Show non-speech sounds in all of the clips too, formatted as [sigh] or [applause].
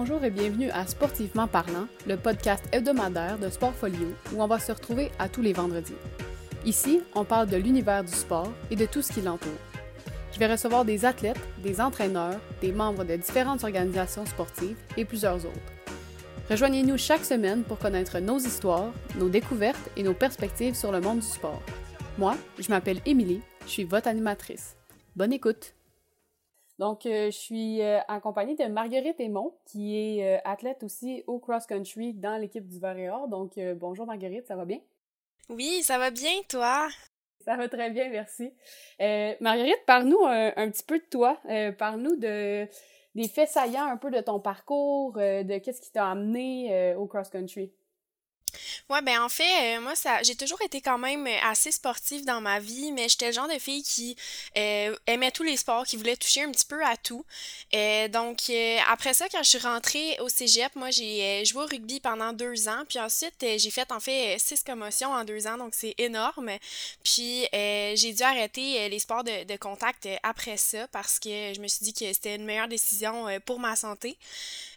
Bonjour et bienvenue à Sportivement parlant, le podcast hebdomadaire de Sportfolio où on va se retrouver à tous les vendredis. Ici, on parle de l'univers du sport et de tout ce qui l'entoure. Je vais recevoir des athlètes, des entraîneurs, des membres de différentes organisations sportives et plusieurs autres. Rejoignez-nous chaque semaine pour connaître nos histoires, nos découvertes et nos perspectives sur le monde du sport. Moi, je m'appelle Émilie, je suis votre animatrice. Bonne écoute! Donc, euh, je suis euh, accompagnée de Marguerite Aymon, qui est euh, athlète aussi au cross-country dans l'équipe du Or. Donc, bonjour Marguerite, ça va bien? Oui, ça va bien, toi? Ça va très bien, merci. Marguerite, parle-nous un, petit peu de toi. parle-nous de, des faits saillants un peu de ton parcours, de qu'est-ce qui t'a amené au cross-country. Ouais, ben en fait, euh, moi, ça, j'ai toujours été quand même euh, assez sportive dans ma vie, mais j'étais le genre de fille qui euh, aimait tous les sports, qui voulait toucher un petit peu à tout. donc, après ça, quand je suis rentrée au cégep, moi, j'ai joué au rugby pendant deux ans, puis ensuite, j'ai fait en fait six commotions en deux ans, donc c'est énorme. Puis, j'ai dû arrêter les sports de, de, contact après ça parce que je me suis dit que c'était une meilleure décision pour ma santé.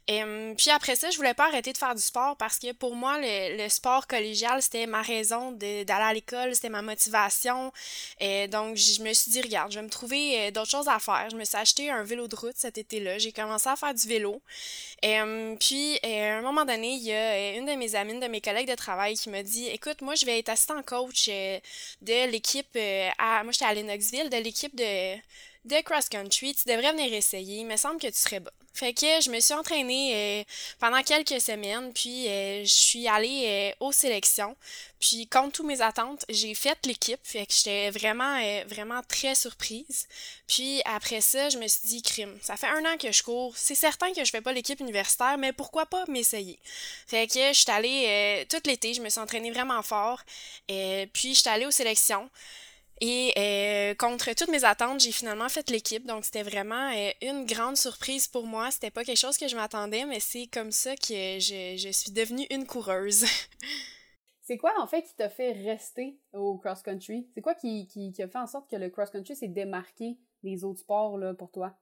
Euh, puis après ça, je voulais pas arrêter de faire du sport parce que pour moi, le, sport collégial, c'était ma raison d'aller à l'école, c'était ma motivation. Et euh, donc, je me suis dit, regarde, je vais me trouver euh, d'autres choses à faire. Je me suis acheté un vélo de route cet été-là. J'ai commencé à faire du vélo. puis, à un moment donné, il y a une de mes amies, une de mes collègues de travail qui m'a dit, écoute, moi, je vais être assistant coach de l'équipe à, moi, j'étais à Lennoxville, de l'équipe de de cross-country, tu devrais venir essayer. Il me semble que tu serais bonne. Fait que je me suis entraînée euh, pendant quelques semaines, puis euh, je suis allée euh, aux sélections. Puis, contre toutes mes attentes, j'ai fait l'équipe. Fait que j'étais vraiment, vraiment très surprise. Puis après ça, je me suis dit, crime, ça fait un an que je cours. C'est certain que je fais pas l'équipe universitaire, mais pourquoi pas m'essayer? Fait que je suis allée tout l'été, je me suis entraînée vraiment fort. puis, je suis allée aux sélections. Et euh, contre toutes mes attentes, j'ai finalement fait l'équipe. Donc, c'était vraiment euh, une grande surprise pour moi. C'était pas quelque chose que je m'attendais, mais c'est comme ça que je, je suis devenue une coureuse. [laughs] c'est quoi, en fait, qui t'a fait rester au cross-country? C'est quoi qui, qui, qui, a fait en sorte que le cross-country s'est démarqué des autres sports là, pour toi?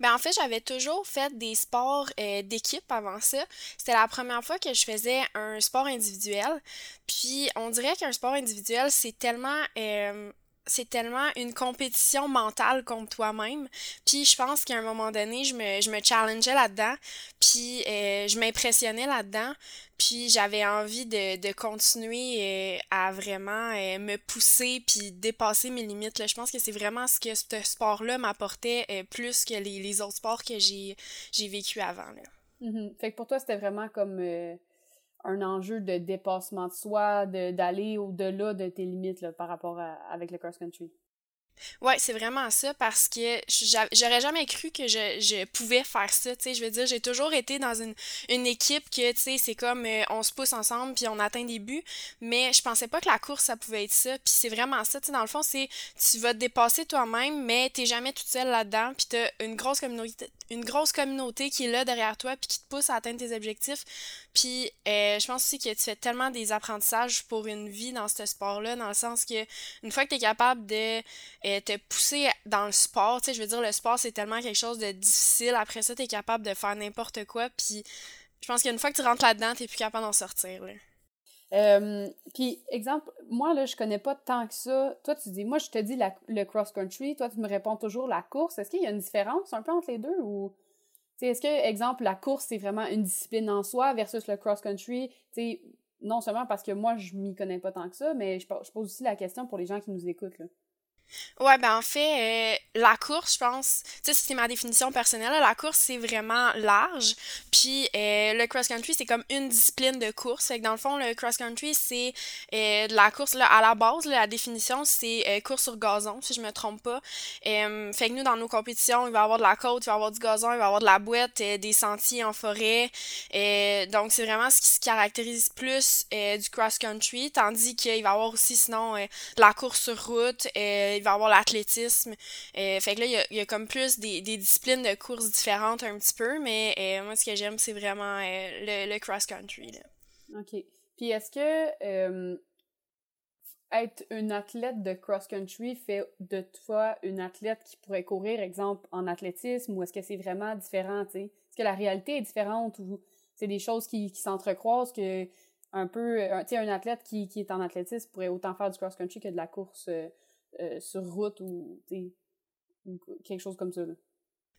Ben en fait, j'avais toujours fait des sports euh, d'équipe avant ça. C'était la première fois que je faisais un sport individuel. Puis on dirait qu'un sport individuel, c'est tellement euh, c'est tellement une compétition mentale contre toi-même. Puis je pense qu'à un moment donné, je me, je me challengeais là-dedans, puis euh, je m'impressionnais là-dedans, puis j'avais envie de, de continuer euh, à vraiment euh, me pousser puis dépasser mes limites. Là. Je pense que c'est vraiment ce que ce sport-là m'apportait plus que les, autres sports que j'ai, j'ai vécu avant. Là. Mm-hmm. Fait que pour toi, c'était vraiment comme un enjeu de dépassement de soi, d'aller au-delà de tes limites là, par rapport à, avec le cross-country. Ouais, c'est vraiment ça parce que j'aurais jamais cru que je, je pouvais faire ça, tu sais, je veux dire, j'ai toujours été dans une, une équipe que, tu sais, c'est comme euh, on se pousse ensemble puis on atteint des buts, mais je pensais pas que la course ça pouvait être ça, puis c'est vraiment ça, tu sais, dans le fond, c'est tu vas te dépasser toi-même, mais t'es jamais toute seule là-dedans, puis t'as une grosse communauté une grosse communauté qui est là derrière toi puis qui te pousse à atteindre tes objectifs. Puis euh, je pense aussi que tu fais tellement des apprentissages pour une vie dans ce sport-là, dans le sens que une fois que tu es capable de te pousser dans le sport. Tu sais, je veux dire, le sport, c'est tellement quelque chose de difficile. Après ça, tu es capable de faire n'importe quoi. Puis je pense qu'une fois que tu rentres là-dedans, tu plus capable d'en sortir. Là. Euh, puis, exemple, moi, là, je connais pas tant que ça. Toi, tu dis, moi, je te dis le cross-country. Toi, tu me réponds toujours la course. Est-ce qu'il y a une différence un peu entre les deux ou. Est-ce que, exemple, la course, c'est vraiment une discipline en soi versus le cross-country? Non seulement parce que moi, je m'y connais pas tant que ça, mais je, je pose aussi la question pour les gens qui nous écoutent. Là. Ouais, ben en fait, euh, la course, je pense, tu sais, c'est ma définition personnelle, la course, c'est vraiment large. Puis euh, le cross-country, c'est comme une discipline de course. Fait que dans le fond, le cross-country, c'est euh, de la course, là, à la base, la définition, c'est course sur gazon, si je me trompe pas. fait que nous, dans nos compétitions, il va y avoir de la côte, il va y avoir du gazon, il va y avoir de la boîte, des sentiers en forêt. donc, c'est vraiment ce qui se caractérise plus du cross-country, tandis qu'il va y avoir aussi, sinon, de la course sur route, il va y avoir l'athlétisme. Euh, fait que là, il y, a, comme plus des, disciplines de courses différentes un petit peu, mais euh, moi, ce que j'aime, c'est vraiment euh, le, cross-country. OK. Puis est-ce que être une athlète de cross-country fait de toi une athlète qui pourrait courir, exemple, en athlétisme, ou est-ce que c'est vraiment différent, tu sais? est-ce que la réalité est différente ou c'est des choses qui, qui s'entrecroisent que un peu, tu sais, un athlète qui, qui est en athlétisme pourrait autant faire du cross-country que de la course sur route ou, ou quelque chose comme ça. Là.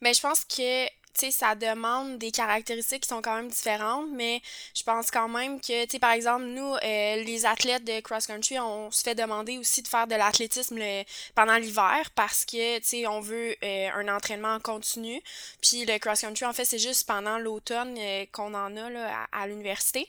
Mais je pense que ça demande des caractéristiques qui sont quand même différentes, mais je pense quand même que, par exemple, nous, euh, les athlètes de cross-country, on se fait demander aussi de faire de l'athlétisme pendant l'hiver parce que, on veut euh, un entraînement continu. Puis le cross-country, en fait, c'est juste pendant l'automne euh, qu'on en a là, à l'université.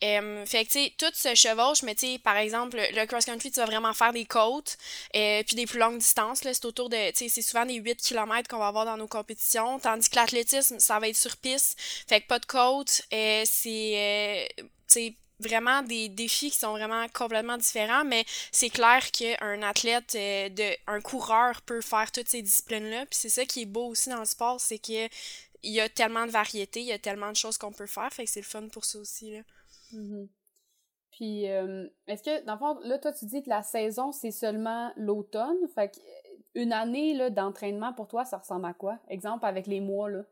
Fait que, tu sais, tout se chevauche, mais tu sais, par exemple, le cross-country, tu vas vraiment faire des côtes, euh, puis des plus longues distances, là, c'est autour de, tu sais, c'est souvent des 8 km qu'on va avoir dans nos compétitions, tandis que ça va être sur piste, fait que pas de côte, euh, c'est, tu sais, vraiment des défis qui sont vraiment complètement différents, mais c'est clair qu'un athlète, de, un coureur peut faire toutes ces disciplines-là. Puis c'est ça qui est beau aussi dans le sport, c'est que il y a tellement de variétés, il y a tellement de choses qu'on peut faire, fait que c'est le fun pour ça aussi. Là. Mm-hmm. Puis, euh, est-ce que, dans le fond, là, toi, tu dis que la saison, c'est seulement l'automne. Fait qu'une année d'entraînement, pour toi, ça ressemble à quoi? Exemple, avec les mois, là.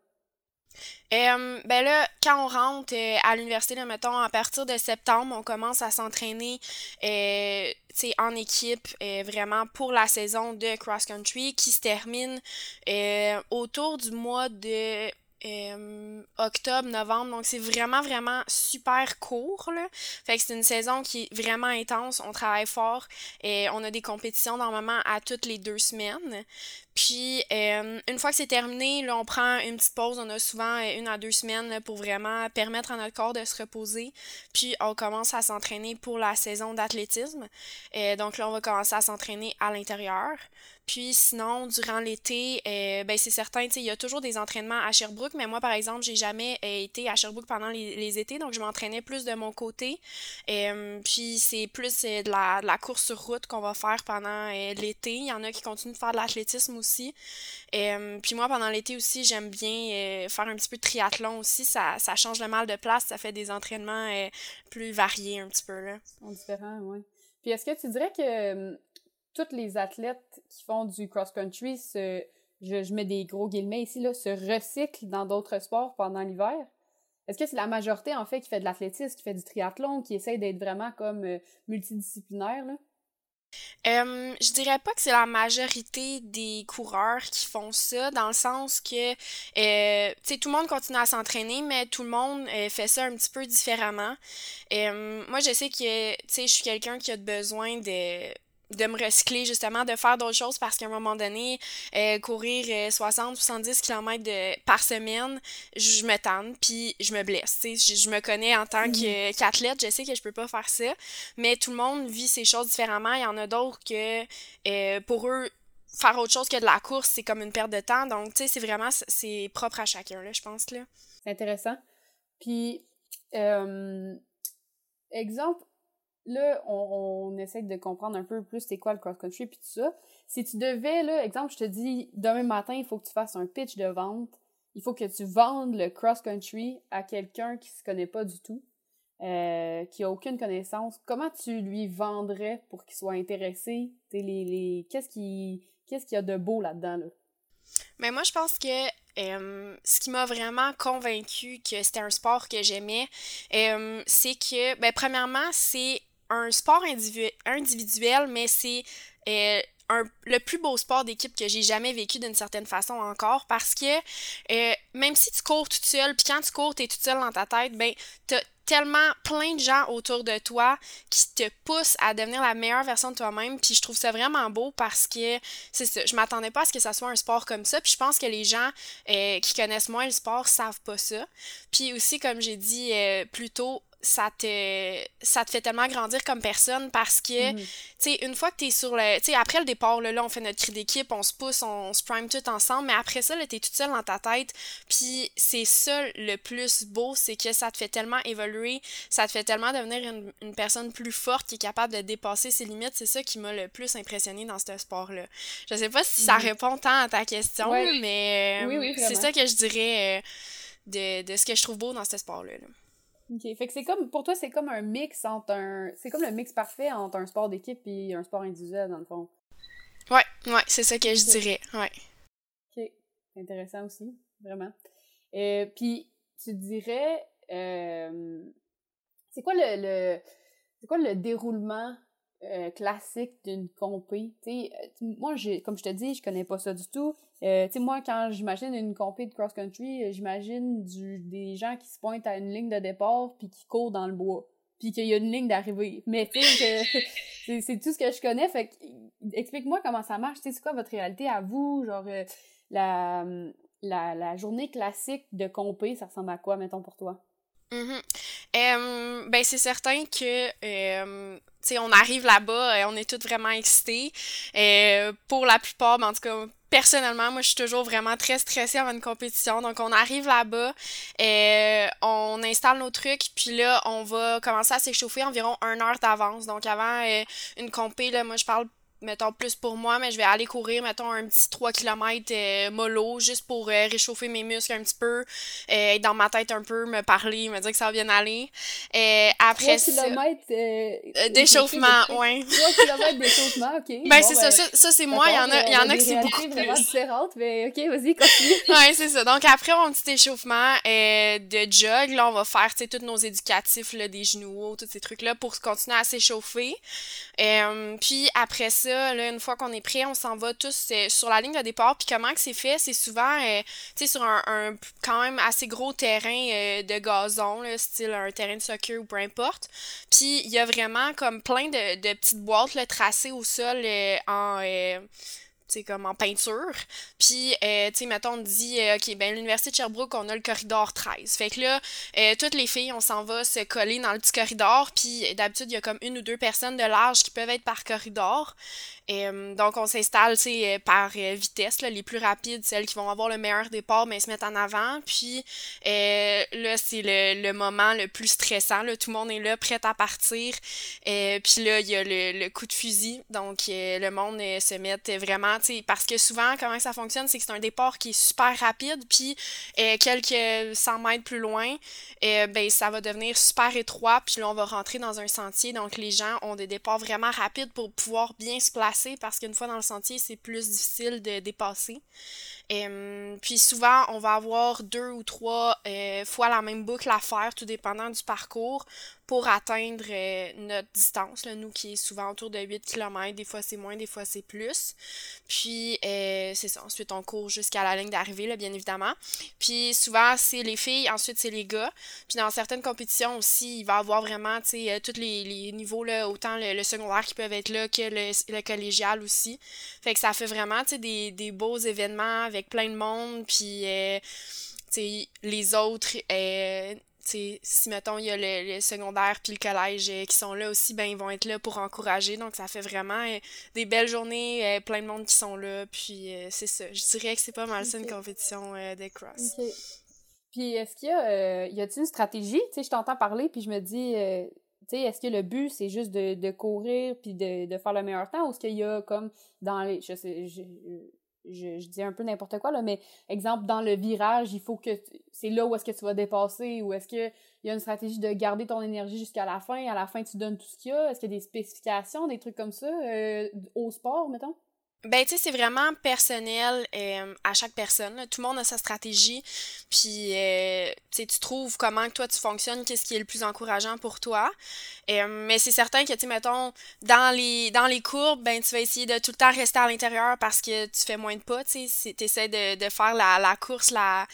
Euh, ben là, quand on rentre euh, à l'université, mettons, à partir de septembre, on commence à s'entraîner euh, en équipe vraiment pour la saison de cross-country qui se termine autour du mois de euh, octobre, novembre. Donc, c'est vraiment, vraiment super court. Là. Fait que c'est une saison qui est vraiment intense. On travaille fort et on a des compétitions normalement à toutes les deux semaines. Puis, euh, une fois que c'est terminé, là, on prend une petite pause. On a souvent euh, une à deux semaines pour vraiment permettre à notre corps de se reposer. Puis, on commence à s'entraîner pour la saison d'athlétisme. et donc, là, on va commencer à s'entraîner à l'intérieur. Puis sinon, durant l'été, euh, ben c'est certain, il y a toujours des entraînements à Sherbrooke, mais moi, par exemple, j'ai jamais euh, été à Sherbrooke pendant les, étés, donc je m'entraînais plus de mon côté. Euh, puis c'est plus de la, de, la, course sur route qu'on va faire pendant l'été. Il y en a qui continuent de faire de l'athlétisme puis moi, pendant l'été aussi, j'aime bien faire un petit peu de triathlon aussi. Ça, change le mal de place, ça fait des entraînements plus variés un petit peu. Là. Ils sont différents, oui. Puis est-ce que tu dirais que tous les athlètes qui font du cross-country je, mets des gros guillemets ici, là, se recyclent dans d'autres sports pendant l'hiver? Est-ce que c'est la majorité, en fait, qui fait de l'athlétisme, qui fait du triathlon, qui essaye d'être vraiment comme euh, multidisciplinaire, là? Je dirais pas que c'est la majorité des coureurs qui font ça, dans le sens que, euh, tout le monde continue à s'entraîner, mais tout le monde euh, fait ça un petit peu différemment. moi, je sais que, je suis quelqu'un qui a besoin de de me recycler justement de faire d'autres choses parce qu'à un moment donné euh, courir 60 70 km par semaine je me tente puis je me blesse je, je me connais en tant mhm. qu'athlète je sais que je peux pas faire ça mais tout le monde vit ces choses différemment. Il y en a d'autres que euh, pour eux faire autre chose que de la course c'est comme une perte de temps. Donc tu sais c'est vraiment c'est propre à chacun là je pense là. C'est intéressant. Puis euh, exemple là, on, on, essaie de comprendre un peu plus c'est quoi le cross-country puis tout ça. Si tu devais, là, exemple, je te dis, demain matin, il faut que tu fasses un pitch de vente. Il faut que tu vendes le cross-country à quelqu'un qui se connaît pas du tout, euh, qui a aucune connaissance. Comment tu lui vendrais pour qu'il soit intéressé? les, les... Qu'est-ce qui qu'est-ce qu'il y a de beau là-dedans, là? Mais moi, je pense que euh, ce qui m'a vraiment convaincu que c'était un sport que j'aimais, euh, c'est que, ben, premièrement, c'est un sport individuel, mais c'est euh, le plus beau sport d'équipe que j'ai jamais vécu d'une certaine façon encore parce que euh, même si tu cours toute seule, puis quand tu cours, t'es toute seule dans ta tête, ben t'as tellement plein de gens autour de toi qui te poussent à devenir la meilleure version de toi-même. Puis je trouve ça vraiment beau parce que c'est ça. Je m'attendais pas à ce que ça soit un sport comme ça. Puis je pense que les gens euh, qui connaissent moins le sport savent pas ça. Puis aussi, comme j'ai dit euh, plus tôt, ça te ça te fait tellement grandir comme personne parce que mhm. tu sais une fois que tu es sur le tu sais après le départ là, on fait notre cri d'équipe on se pousse on, se prime tout ensemble mais après ça là t'es toute seule dans ta tête puis c'est ça le plus beau c'est que ça te fait tellement évoluer ça te fait tellement devenir une, personne plus forte qui est capable de dépasser ses limites c'est ça qui m'a le plus impressionné dans ce sport là je sais pas si ça mhm. répond tant à ta question mais euh, c'est ça que je dirais euh, de, de ce que je trouve beau dans ce sport là. OK. Fait que c'est comme, pour toi, c'est comme un mix entre un. C'est comme le mix parfait entre un sport d'équipe et un sport individuel, dans le fond. Ouais, ouais, c'est ça que je dirais. Ouais. OK. Intéressant aussi, vraiment. Euh, puis, tu dirais, euh, c'est quoi le, le c'est quoi le déroulement euh, classique d'une compé? sais moi, j'ai, comme je te dis, je connais pas ça du tout. Euh, moi, quand j'imagine une compé de cross-country, j'imagine du, des gens qui se pointent à une ligne de départ puis qui courent dans le bois puis qu'il y a une ligne d'arrivée. Mais sais, [laughs] c'est tout ce que je connais. Fait explique-moi comment ça marche. C'est quoi votre réalité à vous? Genre, la, la, la journée classique de compé, ça ressemble à quoi, mettons, pour toi? Mm ben, c'est certain que, euh, tu sais, on arrive là-bas et on est tous vraiment excités. Euh, pour la plupart, ben, en tout cas, personnellement, moi, je suis toujours vraiment très stressée avant une compétition. Donc, on arrive là-bas, et on installe nos trucs, puis là, on va commencer à s'échauffer environ une heure d'avance. Donc, avant euh, une compé, là, moi, je parle mettons plus pour moi, mais je vais aller courir, mettons, un petit 3 km euh, mollo, juste pour euh, réchauffer mes muscles un petit peu, euh, être dans ma tête un peu, me parler, me dire que ça va bien aller. après 3 km d'échauffement, ouais. 3 km d'échauffement, ok. Ben, c'est ça, ben, ça, c'est moi, il y en a, y en a qui c'est beaucoup plus. différentes, mais ok, vas-y, continue. [laughs] ouais, c'est ça. Donc, après mon petit échauffement de jog, là, on va faire, tu sais, tous nos éducatifs, là, des genoux, tous ces trucs-là, pour continuer à s'échauffer. puis après ça, une fois qu'on est prêt, on s'en va tous euh, sur la ligne de départ. Puis comment que c'est fait? C'est souvent, euh, sur un, quand même assez gros terrain euh, de gazon, style un terrain de soccer ou peu importe. Puis il y a vraiment comme plein de, petites boîtes là, tracées au sol en c'est comme en peinture. Puis, euh, tu sais, mettons, on dit, euh, OK, ben l'Université de Sherbrooke, on a le corridor 13. Fait que là, euh, toutes les filles, on s'en va se coller dans le petit corridor. Puis, d'habitude, il y a comme une ou deux personnes de large qui peuvent être par corridor. Euh, donc, on s'installe, par vitesse, là, les plus rapides, celles qui vont avoir le meilleur départ, mais ben, se mettent en avant. Puis, là, c'est le, le, moment le plus stressant. Là. Tout le monde est là, prêt à partir. puis là, il y a le, le, coup de fusil. Donc, le monde se met vraiment parce que souvent, comment ça fonctionne, c'est que c'est un départ qui est super rapide, puis euh, quelques 100 mètres plus loin, euh, ben, ça va devenir super étroit, puis là, on va rentrer dans un sentier. Donc, les gens ont des départs vraiment rapides pour pouvoir bien se placer, parce qu'une fois dans le sentier, c'est plus difficile de dépasser. Euh, puis souvent, on va avoir deux ou trois fois la même boucle à faire, tout dépendant du parcours, pour atteindre euh, notre distance, là, nous qui est souvent autour de 8 km, des fois c'est moins, des fois c'est plus. Puis euh, c'est ça, ensuite on court jusqu'à la ligne d'arrivée, bien évidemment. Puis souvent c'est les filles, ensuite c'est les gars. Puis dans certaines compétitions aussi, il va y avoir vraiment, euh, tous les, les, niveaux, là, autant le, secondaire qui peuvent être là que le, le, collégial aussi. Fait que ça fait vraiment, des, des beaux événements avec plein de monde, puis... sais, les autres si mettons il y a le, secondaire puis le collège euh, qui sont là aussi, ben ils vont être là pour encourager. Donc ça fait vraiment euh, des belles journées, euh, plein de monde qui sont là. Puis c'est ça. Je dirais que c'est pas mal ça une compétition des cross. Puis est-ce qu'il y a y a-t-il une stratégie? Tu sais, je t'entends parler puis je me dis tu sais, est-ce que le but c'est juste de, de courir puis de, de faire le meilleur temps ou est-ce qu'il y a comme dans les je sais je, dis un peu n'importe quoi, mais exemple, dans le virage, il faut que c'est là où est-ce que tu vas dépasser, ou est-ce qu'il y a une stratégie de garder ton énergie jusqu'à la fin, à la fin tu donnes tout ce qu'il y a, est-ce qu'il y a des spécifications, des trucs comme ça euh, au sport, mettons? Ben, tu sais, c'est vraiment personnel euh, à chaque personne. Tout le monde a sa stratégie. Puis, euh, tu sais, tu trouves comment toi tu fonctionnes, qu'est-ce qui est le plus encourageant pour toi. Euh, mais c'est certain que, tu sais, mettons, dans les, dans les courbes, ben, tu vas essayer de tout le temps rester à l'intérieur parce que tu fais moins de pas. Tu sais, essaies de, de faire la, la course la,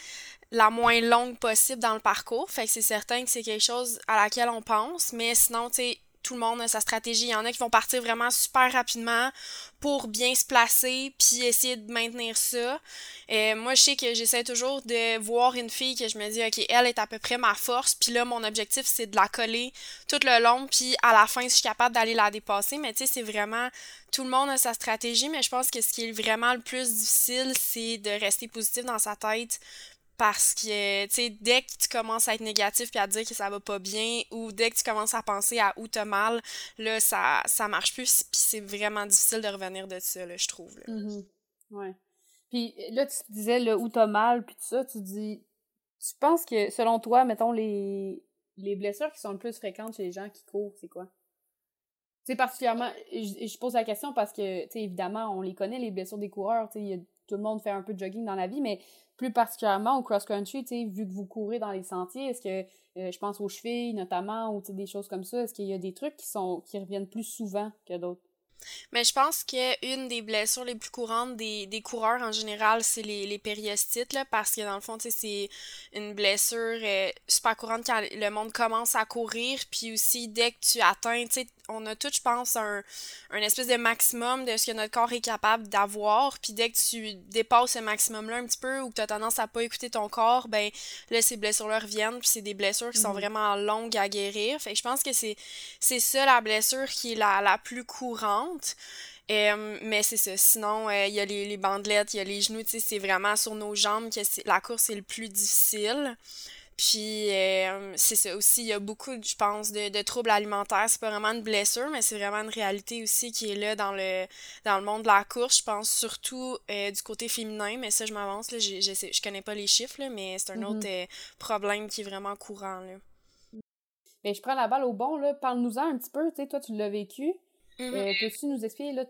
la moins longue possible dans le parcours. Fait que c'est certain que c'est quelque chose à laquelle on pense. Mais sinon, tu sais, tout le monde a sa stratégie. Il y en a qui vont partir vraiment super rapidement pour bien se placer puis essayer de maintenir ça. Euh, moi, je sais que j'essaie toujours de voir une fille que je me dis, OK, elle est à peu près ma force. Puis là, mon objectif, c'est de la coller tout le long. Puis à la fin, je suis capable d'aller la dépasser. Mais tu sais, c'est vraiment... Tout le monde a sa stratégie, mais je pense que ce qui est vraiment le plus difficile, c'est de rester positif dans sa tête parce que, tu sais, dès que tu commences à être négatif puis à dire que ça va pas bien, ou dès que tu commences à penser à où t'as mal, là, ça, ça marche plus, puis c'est vraiment difficile de revenir de ça, là, je trouve. Là. Mm-hmm. Puis là, tu disais le où t'as mal, puis tout ça, tu dis... Tu penses que, selon toi, mettons, les, les blessures qui sont le plus fréquentes chez les gens qui courent, c'est quoi? C'est particulièrement... Je, pose la question parce que, tu sais, évidemment, on les connaît, les blessures des coureurs, tu sais, tout le monde fait un peu de jogging dans la vie, mais plus particulièrement au cross-country, vu que vous courez dans les sentiers, est-ce que, euh, je pense aux chevilles notamment, ou des choses comme ça, est-ce qu'il y a des trucs qui, sont, qui reviennent plus souvent que d'autres? Mais je pense qu'une des blessures les plus courantes des, des coureurs en général, c'est les, les périostites, là, parce que dans le fond, c'est une blessure euh, super courante quand le monde commence à courir, puis aussi dès que tu atteins, on a tout, je pense, un, un espèce de maximum de ce que notre corps est capable d'avoir, puis dès que tu dépasses ce maximum-là un petit peu ou que tu as tendance à pas écouter ton corps, ben là, ces blessures-là reviennent, puis c'est des blessures qui sont mhm. vraiment longues à guérir. Fait que je pense que c'est ça la blessure qui est la, la plus courante. Euh, mais c'est ça. Sinon, euh, il y a les, les, bandelettes, il y a les genoux. C'est vraiment sur nos jambes que la course est le plus difficile. Puis, euh, c'est ça aussi. Il y a beaucoup, je pense, de, de troubles alimentaires. C'est pas vraiment une blessure, mais c'est vraiment une réalité aussi qui est là dans le, dans le monde de la course. Je pense surtout du côté féminin, mais ça, je m'avance. Je, je, je connais pas les chiffres, mais c'est un mm-hmm. autre problème qui est vraiment courant. Là. Ben, je prends la balle au bon. Parle-nous-en un petit peu. toi, tu l'as vécu. Mm-hmm. Euh, peux-tu nous expliquer, là,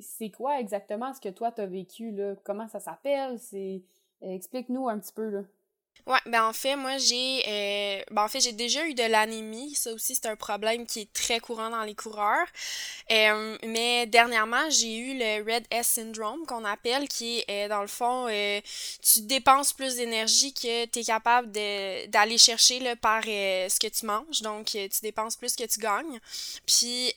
c'est quoi exactement ce que toi t'as vécu, là? Comment ça s'appelle? C'est... Euh, explique-nous un petit peu, là. Ouais, ben en fait, moi j'ai euh, ben en fait, j'ai déjà eu de l'anémie, ça aussi c'est un problème qui est très courant dans les coureurs. Euh, mais dernièrement, j'ai eu le Red S syndrome qu'on appelle qui est euh, dans le fond tu dépenses plus d'énergie que tu es capable d'aller chercher par ce que tu manges, donc tu dépenses plus que tu gagnes. Puis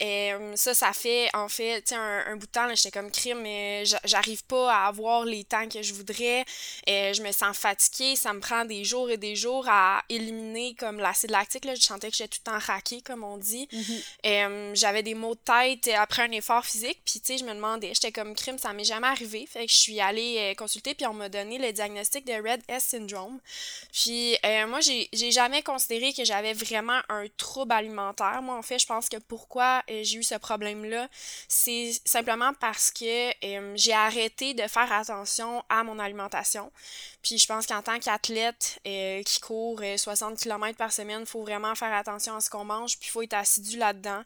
ça ça fait en fait, un, un bout de temps j'étais comme crime mais j'arrive pas à avoir les temps que je voudrais, je me sens fatiguée, ça me prend des des jours et des jours à éliminer comme l'acide lactique. Là. Je sentais que j'étais tout le temps raqué, comme on dit. Mm-hmm. Euh, j'avais des maux de tête après un effort physique. Puis, tu sais, je me demandais, j'étais comme crime, ça m'est jamais arrivé. Fait que je suis allée euh, consulter, puis on m'a donné le diagnostic de Red S syndrome. Puis, euh, moi, j'ai jamais considéré que j'avais vraiment un trouble alimentaire. Moi, en fait, je pense que pourquoi j'ai eu ce problème-là, c'est simplement parce que j'ai arrêté de faire attention à mon alimentation. Puis je pense qu'en tant qu'athlète euh, qui court 60 euh, km par semaine, il faut vraiment faire attention à ce qu'on mange, puis il faut être assidu là-dedans.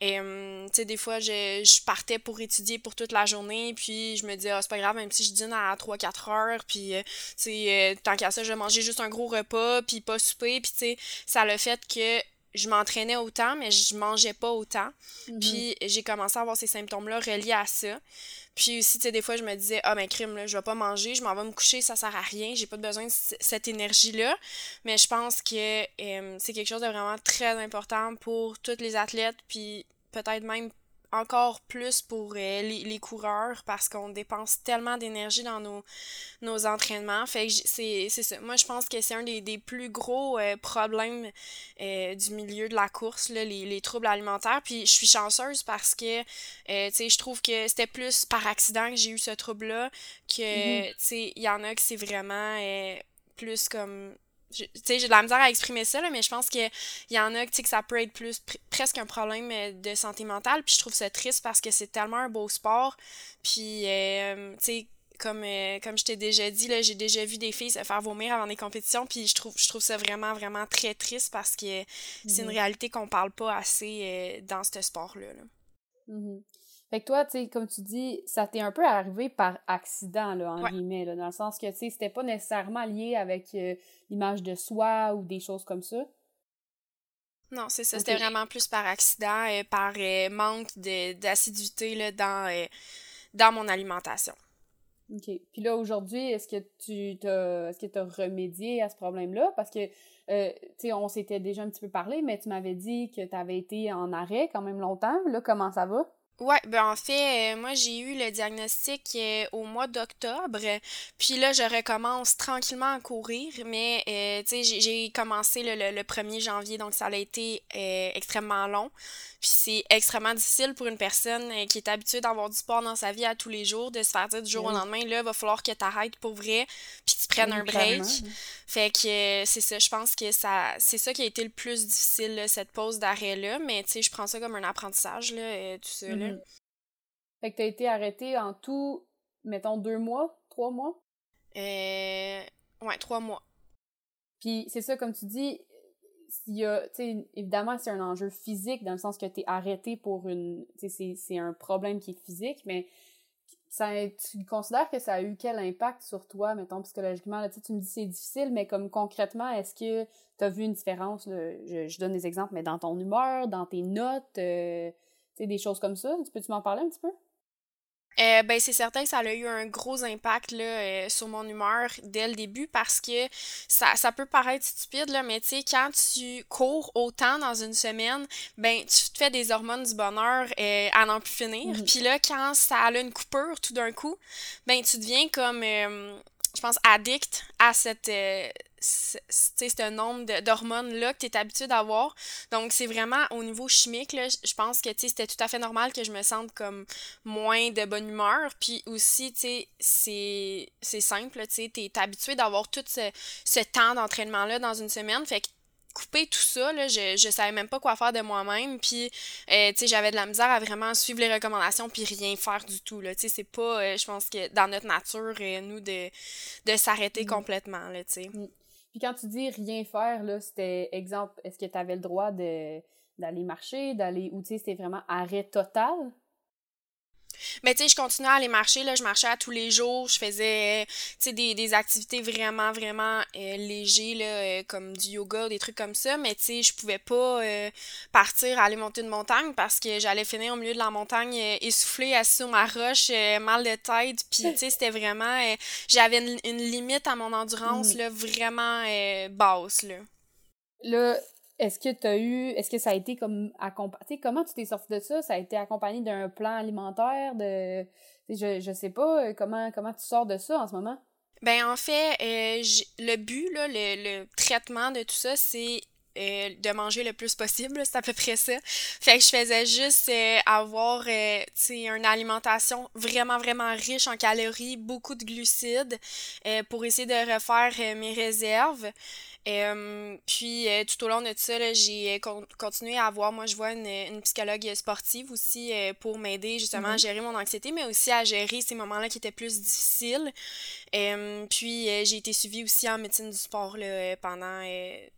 Et euh, tu sais, des fois, je, partais pour étudier pour toute la journée, puis je me disais, ah, c'est pas grave, même si je dîne à 3-4 heures, puis tu sais, tant qu'à ça, je vais manger juste un gros repas, puis pas souper, puis tu sais, ça le fait que je m'entraînais autant, mais je mangeais pas autant. Mm-hmm. Puis j'ai commencé à avoir ces symptômes-là reliés à ça. Puis aussi, tu sais, des fois, je me disais, ah, ben, crime, là, je vais pas manger, je m'en vais me coucher, ça sert à rien, j'ai pas besoin de cette énergie-là. Mais je pense que euh, c'est quelque chose de vraiment très important pour tous les athlètes, puis peut-être même encore plus pour euh, les, les, coureurs parce qu'on dépense tellement d'énergie dans nos, nos entraînements. Fait que c'est, c'est ça. Moi, je pense que c'est un des, des plus gros euh, problèmes euh, du milieu de la course, là, les, les troubles alimentaires. Puis je suis chanceuse parce que, tu sais, je trouve que c'était plus par accident que j'ai eu ce trouble-là que, mm-hmm. tu sais, il y en a que c'est vraiment plus comme tu sais, j'ai de la misère à exprimer ça, là, mais je pense qu'il y en a que ça peut être plus presque un problème euh, de santé mentale. Puis je trouve ça triste parce que c'est tellement un beau sport. Puis, euh, tu sais, comme, euh, comme je t'ai déjà dit, là, j'ai déjà vu des filles se faire vomir avant des compétitions. Puis je trouve, je trouve ça vraiment, vraiment très triste parce que c'est une mhm. réalité qu'on parle pas assez dans ce sport-là. Là. Mhm. Fait que toi, tu sais, comme tu dis, ça t'est un peu arrivé par accident, là, en guillemets, là, dans le sens que, tu sais, c'était pas nécessairement lié avec euh, l'image de soi ou des choses comme ça? Non, c'est ça. C'était vraiment plus par accident, et par euh, manque d'assiduité dans, euh, dans mon alimentation. OK. Puis là, aujourd'hui, est-ce que tu t'as est-ce que tu as remédié à ce problème-là? Parce que, tu sais, on s'était déjà un petit peu parlé, mais tu m'avais dit que tu avais été en arrêt quand même longtemps. Là, comment ça va? Ouais, ben en fait, euh, moi j'ai eu le diagnostic euh, au mois d'octobre, puis là je recommence tranquillement à courir, mais euh, tu sais j'ai commencé le, le, 1er janvier, donc ça a été extrêmement long. Puis c'est extrêmement difficile pour une personne euh, qui est habituée d'avoir du sport dans sa vie à tous les jours, de se faire dire du jour au lendemain, là, va falloir que tu arrêtes pour vrai, puis tu prennes un break. Fait que euh, c'est ça, je pense que ça c'est ça qui a été le plus difficile, cette pause d'arrêt-là, mais tu sais, je prends ça comme un apprentissage, là, euh, tout ça, là. Mm-hmm. Fait que t'as été arrêté en tout, mettons, deux mois, trois mois? Euh... Ouais, trois mois. Puis c'est ça, comme tu dis, évidemment, c'est un enjeu physique dans le sens que tu es arrêté pour une, c'est un problème qui est physique, mais ça, tu considères que ça a eu quel impact sur toi, mettons, psychologiquement? Là, tu me dis c'est difficile, mais comme concrètement, est-ce que tu as vu une différence? Je, donne des exemples, mais dans ton humeur, dans tes notes, euh, des choses comme ça. Peux-tu m'en parler un petit peu? Euh, ben c'est certain que ça a eu un gros impact là, euh, sur mon humeur dès le début parce que ça, ça peut paraître stupide là, mais tu sais quand tu cours autant dans une semaine, ben tu te fais des hormones du bonheur euh, à n'en plus finir. Mhm. Puis là quand ça a une coupure tout d'un coup, ben tu deviens comme je pense, addict à cette, euh, ce nombre d'hormones-là que tu es habitué d'avoir. Donc, c'est vraiment au niveau chimique, là, je pense que c'était tout à fait normal que je me sente comme moins de bonne humeur. Puis aussi, c'est simple, tu es habitué d'avoir tout ce, ce temps d'entraînement-là dans une semaine. Fait que couper tout ça, là, je, je savais même pas quoi faire de moi-même. Puis, euh, tu sais, j'avais de la misère à vraiment suivre les recommandations puis rien faire du tout, là. Tu sais, c'est pas, euh, je pense que dans notre nature, euh, nous, de, de s'arrêter mm. complètement, là, tu sais. Mm. Puis quand tu dis rien faire, là, c'était, exemple, est-ce que tu avais le droit de d'aller marcher, d'aller, ou tu sais, c'était vraiment arrêt total? Mais tu sais, je continuais à aller marcher, là, je marchais à tous les jours, je faisais, tu sais, des, des, activités vraiment, vraiment euh, légers, là, euh, comme du yoga, des trucs comme ça, mais tu sais, je pouvais pas euh, partir, aller monter une montagne parce que j'allais finir au milieu de la montagne essoufflée, assis sur ma roche, mal de tête, puis tu sais, c'était vraiment, j'avais une, une, limite à mon endurance, là, vraiment basse, là. Là, est-ce que tu as eu, est-ce que ça a été comme accompagné, comment tu t'es sorti de ça? Ça a été accompagné d'un plan alimentaire, de, je, je sais pas, euh, comment, comment tu sors de ça en ce moment? Ben, en fait, euh, le but, là, le, le traitement de tout ça, c'est euh, de manger le plus possible, c'est à peu près ça. Fait que je faisais juste avoir, sais, une alimentation vraiment, vraiment riche en calories, beaucoup de glucides, pour essayer de refaire mes réserves. Euh, puis euh, tout au long de ça, j'ai euh, continué à avoir, moi je vois une, psychologue sportive aussi pour m'aider justement à mm-hmm. gérer mon anxiété, mais aussi à gérer ces moments-là qui étaient plus difficiles. puis j'ai été suivie aussi en médecine du sport là, pendant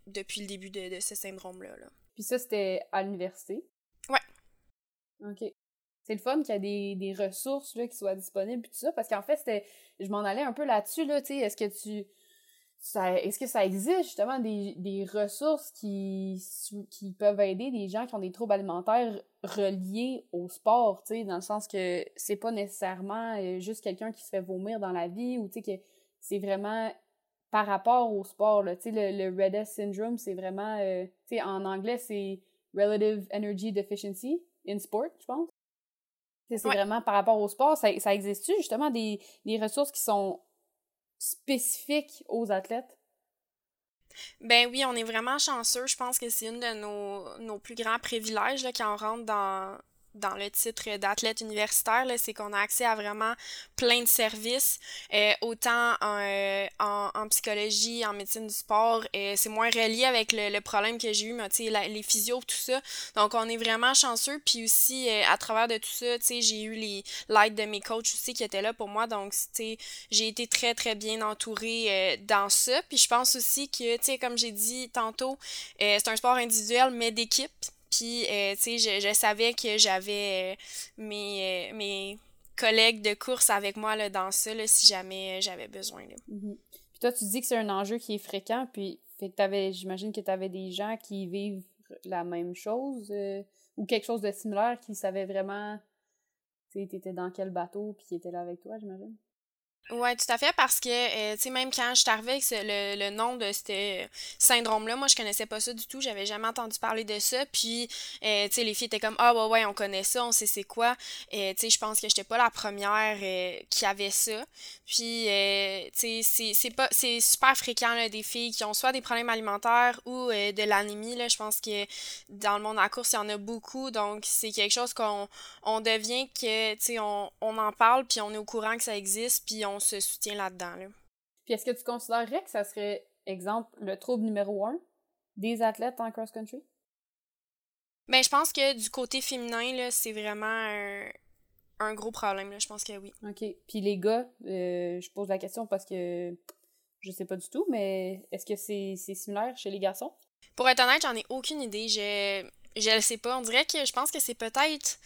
depuis le début de, ce syndrome-là. Puis ça, c'était à l'université? Ouais. OK. C'est le fun qu'il y a des, des ressources là, qui soient disponibles puis tout ça, parce qu'en fait, c'était. Je m'en allais un peu là-dessus, là, tu sais, est-ce que tu est-ce que ça existe justement des, des ressources qui, qui peuvent aider des gens qui ont des troubles alimentaires reliés au sport, tu sais, dans le sens que c'est pas nécessairement euh, juste quelqu'un qui se fait vomir dans la vie ou tu sais que c'est vraiment par rapport au sport, là, tu sais, le, le syndrome, c'est vraiment, euh, tu sais, en anglais, c'est Relative Energy Deficiency in Sport, je pense. C'est vraiment par rapport au sport, ça, ça existe-tu justement des, des ressources qui sont spécifique aux athlètes? Ben oui, on est vraiment chanceux. Je pense que c'est une de nos, plus grands privilèges là, quand on rentre dans, dans le titre d'athlète universitaire, c'est qu'on a accès à vraiment plein de services, euh, autant euh, en, en, psychologie, en médecine du sport. Euh, c'est moins relié avec le, le problème que j'ai eu, mais les physios, tout ça. Donc, on est vraiment chanceux. Puis aussi, à travers de tout ça, j'ai eu les l'aide de mes coachs aussi qui étaient là pour moi. Donc, j'ai été très, très bien entourée dans ça. Puis je pense aussi que, comme j'ai dit tantôt, c'est un sport individuel, mais d'équipe. Puis, euh, tu sais, je, savais que j'avais euh, mes, euh, mes collègues de course avec moi là, dans ça, si jamais j'avais besoin. Mm-hmm. Puis toi, tu dis que c'est un enjeu qui est fréquent, puis j'imagine que tu des gens qui vivent la même chose ou quelque chose de similaire qui savaient vraiment, tu sais, t'étais dans quel bateau, puis qui étaient là avec toi, j'imagine? Oui, tout à fait, parce que, euh, tu sais, même quand je suis avec le, le nom de ce syndrome-là, moi, je connaissais pas ça du tout, j'avais jamais entendu parler de ça, puis, euh, tu sais, les filles étaient comme, ah, ouais, ouais, on connaît ça, on sait c'est quoi, euh, tu sais, je pense que j'étais pas la première qui avait ça, puis, tu sais, c'est pas, c'est super fréquent, là, des filles qui ont soit des problèmes alimentaires ou de l'anémie, là, je pense que dans le monde de la course, il y en a beaucoup, donc c'est quelque chose qu'on on devient que, tu sais, on, on en parle, puis on est au courant que ça existe, puis on se soutient là-dedans. Là. Puis est-ce que tu considérerais que ça serait, exemple, le trouble numéro un des athlètes en cross-country? Ben, je pense que du côté féminin, là, c'est vraiment un, gros problème. Là. Je pense que oui. OK. Puis les gars, euh, je pose la question parce que je sais pas du tout, mais est-ce que c'est similaire chez les garçons? Pour être honnête, j'en ai aucune idée. Je, je le sais pas. On dirait que je pense que c'est peut-être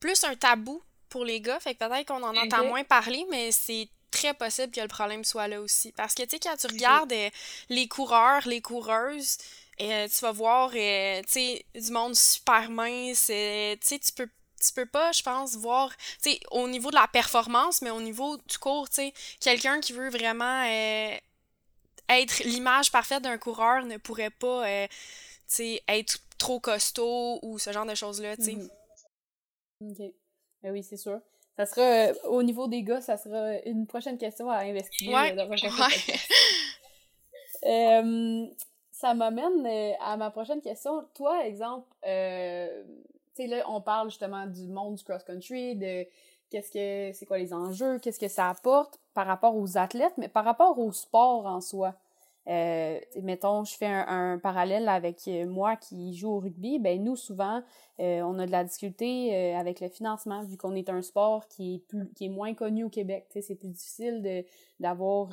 plus un tabou pour les gars, fait que peut-être qu'on en entend moins parler, mais c'est très possible que le problème soit là aussi. Parce que, tu sais, quand tu regardes euh, les coureurs, les coureuses, euh, tu vas voir, euh, tu sais, du monde super mince, tu sais, tu peux tu peux pas, je pense, voir, tu sais, au niveau de la performance, mais au niveau du cours, tu sais, quelqu'un qui veut vraiment être l'image parfaite d'un coureur ne pourrait pas, tu sais, être trop costaud ou ce genre de choses-là, tu sais. Mhm. OK. Ben oui, c'est sûr. Ça sera, euh, au niveau des gars, ça sera une prochaine question à investiguer ouais. dans [laughs] euh, ça m'amène euh, à ma prochaine question. Toi, exemple, tu sais, là, on parle justement du monde du cross-country, de qu'est-ce que c'est quoi les enjeux, qu'est-ce que ça apporte par rapport aux athlètes, mais par rapport au sport en soi. Euh, mettons, je fais un, parallèle avec euh, moi qui joue au rugby. Ben nous, souvent, euh, on a de la difficulté avec le financement vu qu'on est un sport qui est plus, qui est moins connu au Québec. C'est plus difficile de d'avoir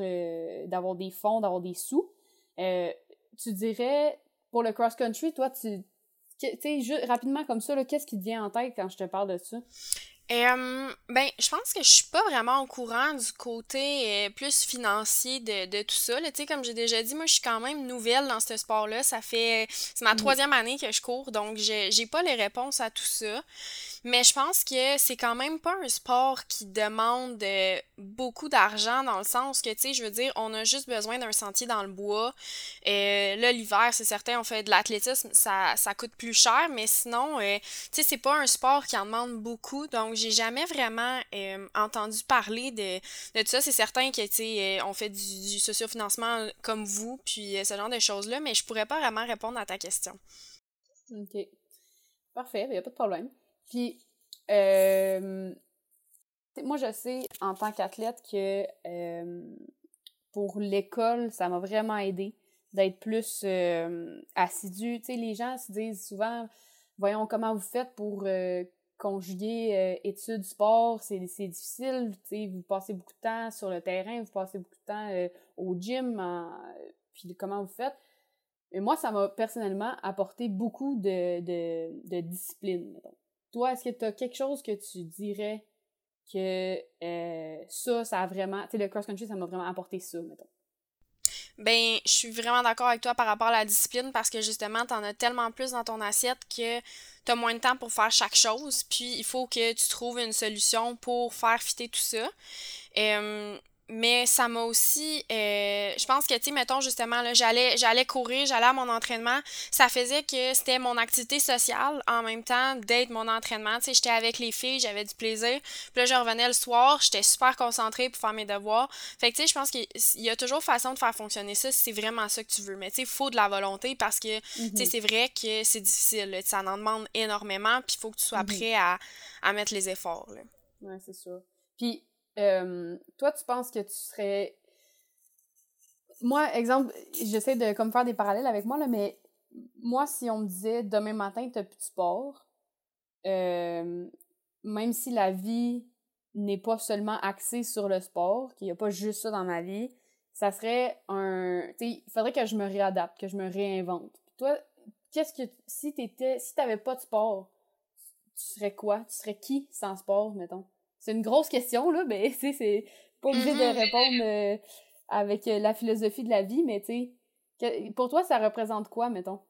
d'avoir des fonds, d'avoir des sous. tu dirais pour le cross country, toi, tu sais, rapidement comme ça, qu'est-ce qui te vient en tête quand je te parle de ça? Euh, ben, je pense que je suis pas vraiment au courant du côté euh, plus financier de, de tout ça. Tu sais, comme j'ai déjà dit, moi, je suis quand même nouvelle dans ce sport-là. Ça fait... C'est ma troisième année que je cours, donc j'ai pas les réponses à tout ça. Mais je pense que c'est quand même pas un sport qui demande euh, beaucoup d'argent dans le sens que, tu sais, je veux dire, on a juste besoin d'un sentier dans le bois. Euh, là, l'hiver, c'est certain, on fait de l'athlétisme, ça, ça coûte plus cher, mais sinon, euh, tu sais, c'est pas un sport qui en demande beaucoup. Donc, j'ai jamais vraiment entendu parler de, de tout ça. C'est certain que, tu sais, on fait du, du sociofinancement comme vous, puis ce genre de choses-là, mais je pourrais pas vraiment répondre à ta question. OK. Parfait, il n'y a pas de problème. Puis, euh, moi, je sais en tant qu'athlète que euh, pour l'école, ça m'a vraiment aidé d'être plus euh, assidu. Tu sais, les gens se disent souvent, voyons comment vous faites pour euh, conjuguer études, sport, c'est difficile. Tu sais, vous passez beaucoup de temps sur le terrain, vous passez beaucoup de temps au gym, puis comment vous faites? Et moi, ça m'a personnellement apporté beaucoup de, de, de discipline, mettons. Toi, est-ce que tu as quelque chose que tu dirais que euh, ça, ça a vraiment. Tu sais, le cross-country, ça m'a vraiment apporté ça, mettons? Ben, je suis vraiment d'accord avec toi par rapport à la discipline parce que justement, t'en as tellement plus dans ton assiette que t'as moins de temps pour faire chaque chose. Puis, il faut que tu trouves une solution pour faire fitter tout ça. Euh, mais ça m'a aussi euh, je pense que tu sais mettons justement là j'allais j'allais courir j'allais à mon entraînement. Ça faisait que c'était mon activité sociale en même temps d'être mon entraînement. Tu sais j'étais avec les filles j'avais du plaisir. Puis là je revenais le soir j'étais super concentrée pour faire mes devoirs. Fait que tu sais je pense qu'il y a toujours façon de faire fonctionner ça si c'est vraiment ça que tu veux. Mais tu sais il faut de la volonté parce que tu sais mhm. c'est vrai que c'est difficile là, ça en demande énormément puis il faut que tu sois mhm. prêt à, à mettre les efforts là. ouais c'est sûr. Puis euh, toi, tu penses que tu serais. Moi, exemple, j'essaie de comme faire des parallèles avec moi, là, mais moi, si on me disait demain matin, tu plus de sport, euh, même si la vie n'est pas seulement axée sur le sport, qu'il n'y a pas juste ça dans ma vie, ça serait un. il faudrait que je me réadapte, que je me réinvente. toi, qu'est-ce que. Si t'étais. Si t'avais pas de sport, tu serais quoi? Tu serais qui sans sport, mettons? C'est une grosse question, là, mais [laughs] tu sais, c'est pas obligé de mm-hmm. répondre euh, avec euh, la philosophie de la vie, mais tu sais, pour toi, ça représente quoi, mettons?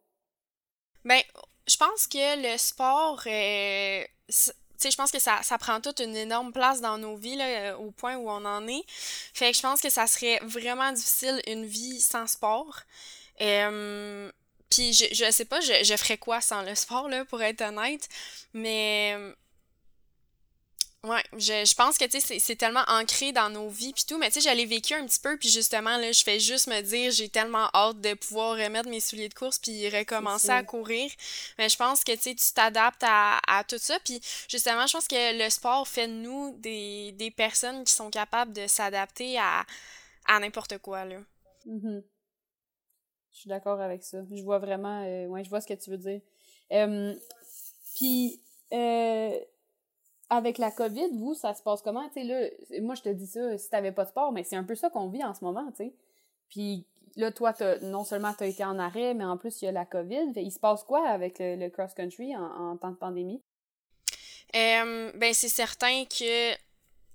Ben, je pense que le sport, euh, tu sais, je pense que ça, ça prend toute une énorme place dans nos vies, là, au point où on en est. Fait que je pense que ça serait vraiment difficile une vie sans sport. Puis je, je sais pas, je, je ferais quoi sans le sport, là, pour être honnête. Mais Ouais, je, je pense que tu sais c'est tellement ancré dans nos vies puis tout, mais tu sais j'allais vécu un petit peu puis justement là je fais juste me dire j'ai tellement hâte de pouvoir remettre mes souliers de course puis recommencer à courir. Mais je pense que tu sais tu t'adaptes à, à tout ça puis justement je pense que le sport fait de nous des, des personnes qui sont capables de s'adapter à, à n'importe quoi là. Mm-hmm. Je suis d'accord avec ça. Je vois vraiment euh, ouais, je vois ce que tu veux dire. Euh, puis euh avec la COVID, vous, ça se passe comment? Tu sais, là, moi, je te dis ça, si t'avais pas de sport, mais c'est un peu ça qu'on vit en ce moment, tu sais. Puis là, toi, non seulement t'as été en arrêt, mais en plus, il y a la COVID. il se passe quoi avec le, cross-country en, temps de pandémie? Euh, ben c'est certain que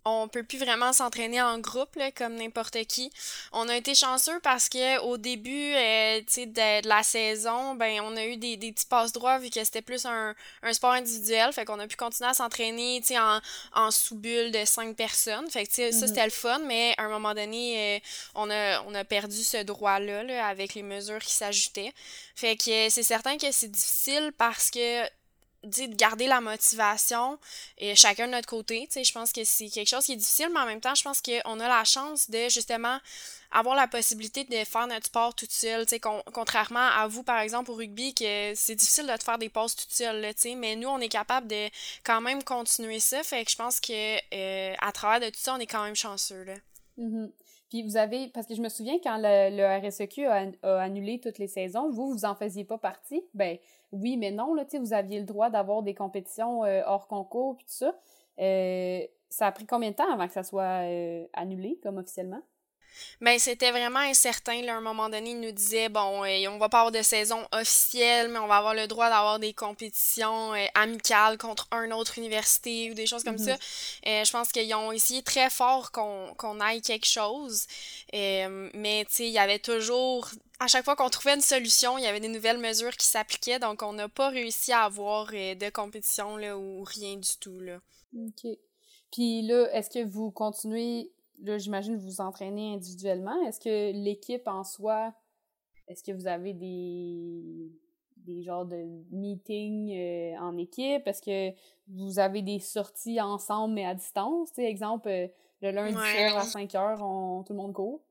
on peut plus vraiment s'entraîner en groupe là, comme n'importe qui. On a été chanceux parce que au début euh, de, de, la saison, ben on a eu des, des petits passes droits vu que c'était plus un, un sport individuel, fait qu'on a pu continuer à s'entraîner en, en sous-bulle de cinq personnes. Fait que ça mm-hmm. c'était le fun, mais à un moment donné, euh, on a on a perdu ce droit-là là, avec les mesures qui s'ajoutaient. Fait que c'est certain que c'est difficile parce que de garder la motivation et chacun de notre côté. Je pense que c'est quelque chose qui est difficile, mais en même temps, je pense qu'on a la chance de justement avoir la possibilité de faire notre sport toute seule. contrairement à vous, par exemple, au rugby, que c'est difficile de te faire des pauses toute seule. Mais nous, on est capable de quand même continuer ça. Fait que je pense que euh, à travers de tout ça, on est quand même chanceux. Là. Mm-hmm. Puis vous avez, parce que je me souviens quand le, le RSEQ a, a, annulé toutes les saisons, vous, vous en faisiez pas partie. Ben, oui, mais non, là, vous aviez le droit d'avoir des compétitions euh, hors concours puis tout ça. Euh, ça a pris combien de temps avant que ça soit euh, annulé comme officiellement? Ben, c'était vraiment incertain. Là, à un moment donné, il nous disait bon, on va pas avoir de saison officielle, mais on va avoir le droit d'avoir des compétitions amicales contre une autre université ou des choses comme ça. Mm-hmm. je pense qu'ils ont essayé très fort qu'on aille quelque chose. mais, tu sais, il y avait toujours à chaque fois qu'on trouvait une solution, il y avait des nouvelles mesures qui s'appliquaient, donc on n'a pas réussi à avoir euh, de compétition là, ou rien du tout. Là. OK. Puis là, est-ce que vous continuez, là j'imagine vous vous entraînez individuellement, est-ce que l'équipe en soi, est-ce que vous avez des des genres de meetings euh, en équipe? Est-ce que vous avez des sorties ensemble mais à distance? Tu exemple, euh, le lundi soir à 5 heures, on, tout le monde court?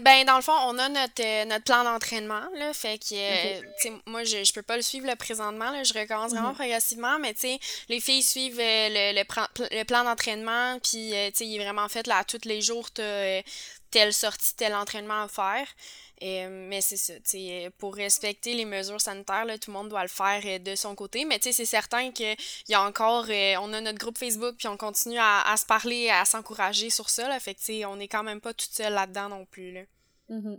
Ben, dans le fond, on a notre, euh, notre plan d'entraînement, là, fait que, euh, moi, je, je peux pas le suivre le présentement, là, je recommence vraiment mhm. progressivement, mais, tu sais, les filles suivent euh, le, le, le plan d'entraînement, puis, tu sais, il est vraiment fait, là, tous les jours, t'as telle sortie, tel entraînement à faire. Euh, mais c'est ça, pour respecter les mesures sanitaires, là, tout le monde doit le faire euh, de son côté. Mais c'est certain qu'il y a encore, euh, on a notre groupe Facebook, puis on continue à, se parler, à s'encourager sur ça. Là, fait que on n'est quand même pas toute seule là-dedans non plus. Mm-hmm.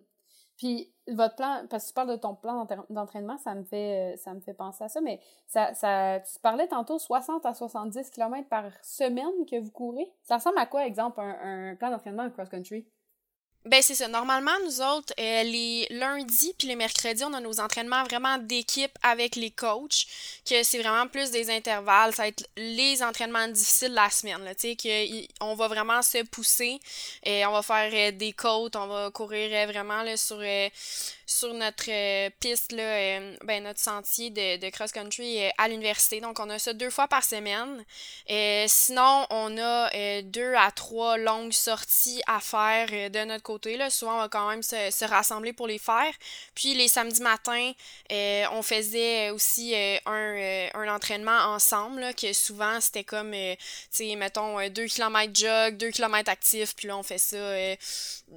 Puis votre plan, parce que tu parles de ton plan d'entraînement, ça me fait ça me fait penser à ça, mais ça, ça tu parlais tantôt 60 à 70 km par semaine que vous courez. Ça ressemble à quoi, exemple, un, plan d'entraînement cross-country? Ben c'est ça. Normalement, nous autres, euh, les lundis puis les mercredis, on a nos entraînements vraiment d'équipe avec les coachs, que c'est vraiment plus des intervalles. Ça va être les entraînements difficiles de la semaine. Là, que on va vraiment se pousser. Et on va faire euh, des côtes, on va courir euh, vraiment là, sur sur notre euh, piste, là, euh, ben, notre sentier de, de cross-country euh, à l'université. Donc, on a ça deux fois par semaine. sinon, on a deux à trois longues sorties à faire de notre côté. Là. Souvent, on va quand même se, se rassembler pour les faire. Puis, les samedis matins, on faisait aussi un, un entraînement ensemble, là, que souvent, c'était comme, tu sais, mettons, 2 km jog, 2 km actif, puis là, on fait ça,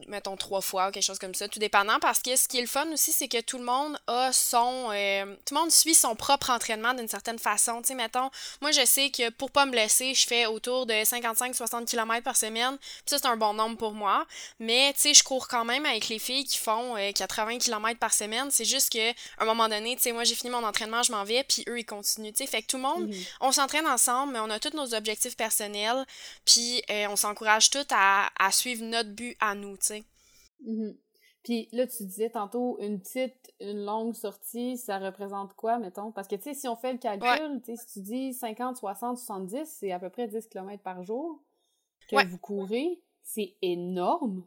mettons, trois fois ou quelque chose comme ça, tout dépendant, parce que ce qui est aussi, c'est que tout le monde a son. Euh, tout le monde suit son propre entraînement d'une certaine façon. Tu sais, mettons, moi, je sais que pour pas me blesser, je fais autour de 55-60 km par semaine. Puis ça, c'est un bon nombre pour moi. Mais, tu sais, je cours quand même avec les filles qui font 80 euh, km par semaine. C'est juste que, à un moment donné, tu sais, moi, j'ai fini mon entraînement, je m'en vais, puis eux, ils continuent. Tu sais, fait que tout le monde, mhm. on s'entraîne ensemble, mais on a tous nos objectifs personnels. Puis euh, on s'encourage tous à, à, suivre notre but à nous, tu sais. Mhm. Puis là, tu disais tantôt, une petite, une longue sortie, ça représente quoi, mettons? Parce que, tu sais, si on fait le calcul, tu sais, si tu dis 50, 60, 70, c'est à peu près 10 km par jour que vous courez. C'est énorme.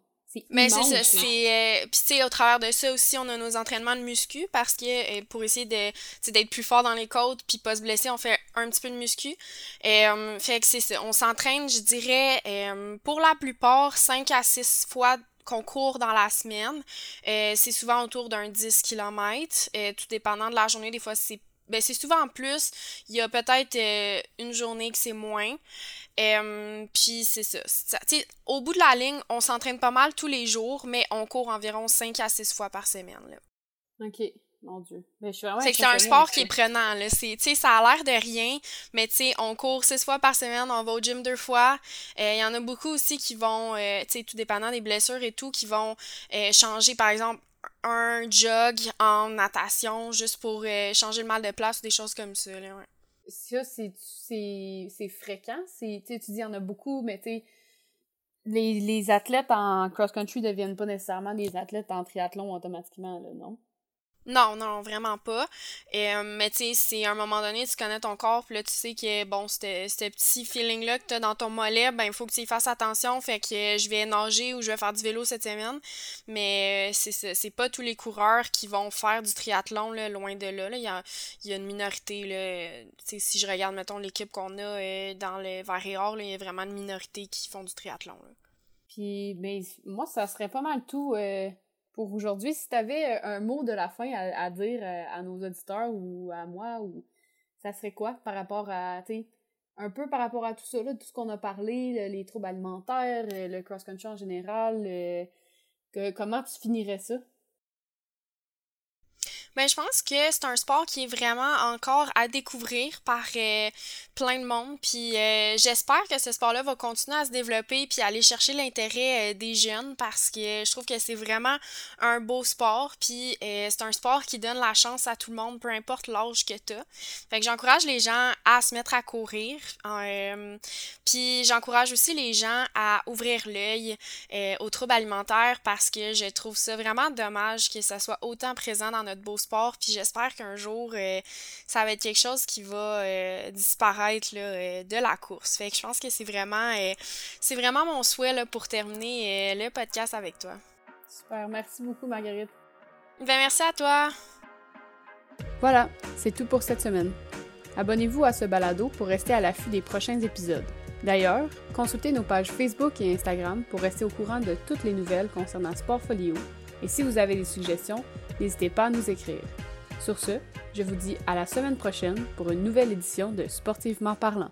Mais c'est ça, c'est euh, puis tu sais au travers de ça aussi on a nos entraînements de muscu parce que euh, pour essayer de d'être plus fort dans les côtes puis pas se blesser, on fait un petit peu de muscu. Euh, fait que c'est ça, on s'entraîne, je dirais pour la plupart 5 à 6 fois qu'on court dans la semaine. Euh, c'est souvent autour d'un 10 km, euh, tout dépendant de la journée. Des fois, c'est ben, c'est souvent plus. Il y a peut-être euh, une journée que c'est moins. Puis c'est ça. au bout de la ligne, on s'entraîne pas mal tous les jours, mais on court environ 5 à 6 fois par semaine. OK. Mon Dieu. c'est un sport qui est prenant, là. C'est, ça a l'air de rien, mais tu sais, on court six fois par semaine, on va au gym deux fois. Il euh, y en a beaucoup aussi qui vont, euh, tu sais, tout dépendant des blessures et tout, qui vont euh, changer, par exemple, un jog en natation juste pour changer le mal de place ou des choses comme ça, là, Ça, c'est fréquent. Tu dis, il y en a beaucoup, mais tu sais, les, les athlètes en cross-country ne deviennent pas nécessairement des athlètes en triathlon automatiquement, là, non? Non, non, vraiment pas. Euh, mais tu sais, c'est à un moment donné, tu connais ton corps, puis là, tu sais que, bon, ce petit feeling-là que tu as dans ton mollet, ben, il faut que tu y fasses attention. Fait que je vais nager ou je vais faire du vélo cette semaine. Mais euh, c'est c'est pas tous les coureurs qui vont faire du triathlon, là, loin de là. Il, y a, y a une minorité, là. Tu sais, si je regarde, mettons, l'équipe qu'on a euh, dans le Vert et il y a vraiment une minorité qui font du triathlon, là. Puis, ben, moi, ça serait pas mal tout pour aujourd'hui. Si tu avais euh, un mot de la fin à, dire euh, à nos auditeurs ou à moi, ou ça serait quoi par rapport à, tu un peu par rapport à tout ça, tout ce qu'on a parlé, les troubles alimentaires, euh, le cross-country en général, comment tu finirais ça? Ben, je pense que c'est un sport qui est vraiment encore à découvrir par euh, plein de monde. Puis euh, j'espère que ce sport-là va continuer à se développer puis aller chercher l'intérêt euh, des jeunes parce que je trouve que c'est vraiment un beau sport. Puis c'est un sport qui donne la chance à tout le monde, peu importe l'âge que tu as. Fait que j'encourage les gens à se mettre à courir. puis j'encourage aussi les gens à ouvrir l'œil aux troubles alimentaires parce que je trouve ça vraiment dommage que ça soit autant présent dans notre beau sport, puis j'espère qu'un jour, euh, ça va être quelque chose qui va euh, disparaître là, euh, de la course. Fait que je pense que c'est vraiment, c'est vraiment mon souhait là, pour terminer le podcast avec toi. Super, merci beaucoup Marguerite. Ben merci à toi. Voilà, c'est tout pour cette semaine. Abonnez-vous à ce balado pour rester à l'affût des prochains épisodes. D'ailleurs, consultez nos pages Facebook et Instagram pour rester au courant de toutes les nouvelles concernant Sportfolio. Et si vous avez des suggestions, n'hésitez pas à nous écrire. Sur ce, je vous dis à la semaine prochaine pour une nouvelle édition de Sportivement parlant.